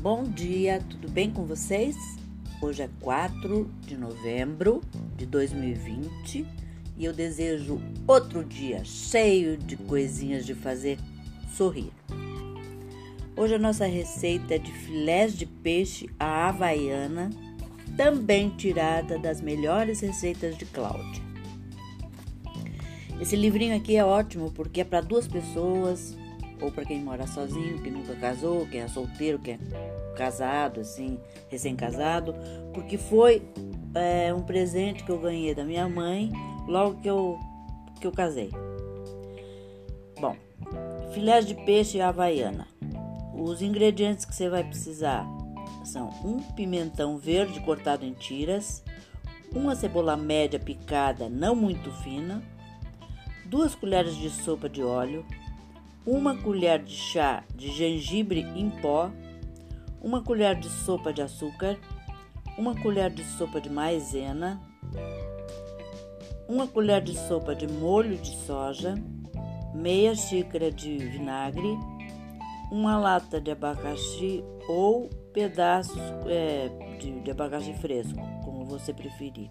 Bom dia, tudo bem com vocês? Hoje é 4 de novembro de 2020 e eu desejo outro dia cheio de coisinhas de fazer sorrir. Hoje a nossa receita é de filés de peixe à havaiana, também tirada das melhores receitas de Cláudia. Esse livrinho aqui é ótimo porque é para duas pessoas, ou para quem mora sozinho, que nunca casou, quem é solteiro, quem é casado, assim, recém-casado, porque foi é, um presente que eu ganhei da minha mãe logo que eu, que eu casei. Bom, filé de peixe havaiana. Os ingredientes que você vai precisar são um pimentão verde cortado em tiras, uma cebola média picada não muito fina, duas colheres de sopa de óleo, uma colher de chá de gengibre em pó, uma colher de sopa de açúcar, uma colher de sopa de maizena, uma colher de sopa de molho de soja, meia xícara de vinagre, uma lata de abacaxi ou pedaços é, de, de abacaxi fresco, como você preferir,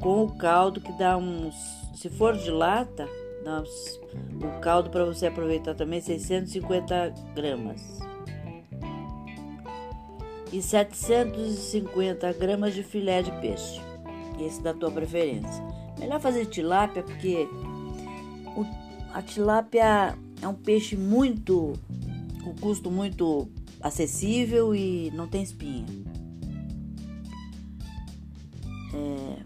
com o caldo que dá uns, se for de lata, o caldo para você aproveitar também 650 gramas e 750 gramas de filé de peixe. Esse da tua preferência. Melhor fazer tilápia porque o, a tilápia é um peixe muito com custo muito acessível e não tem espinha. É,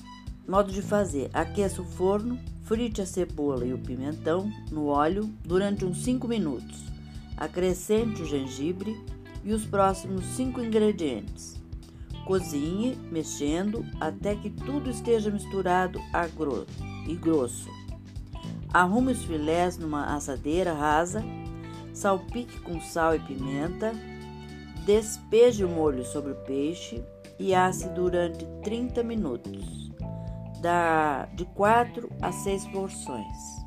modo de fazer: aqueça o forno, Frite a cebola e o pimentão no óleo durante uns 5 minutos. Acrescente o gengibre e os próximos 5 ingredientes. Cozinhe, mexendo até que tudo esteja misturado e grosso. Arrume os filés numa assadeira rasa, salpique com sal e pimenta, despeje o molho sobre o peixe e asse durante 30 minutos dá de 4 a 6 porções.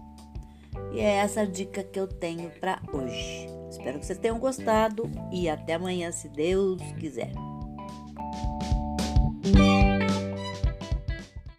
E é essa dica que eu tenho para hoje. Espero que vocês tenham gostado e até amanhã, se Deus quiser.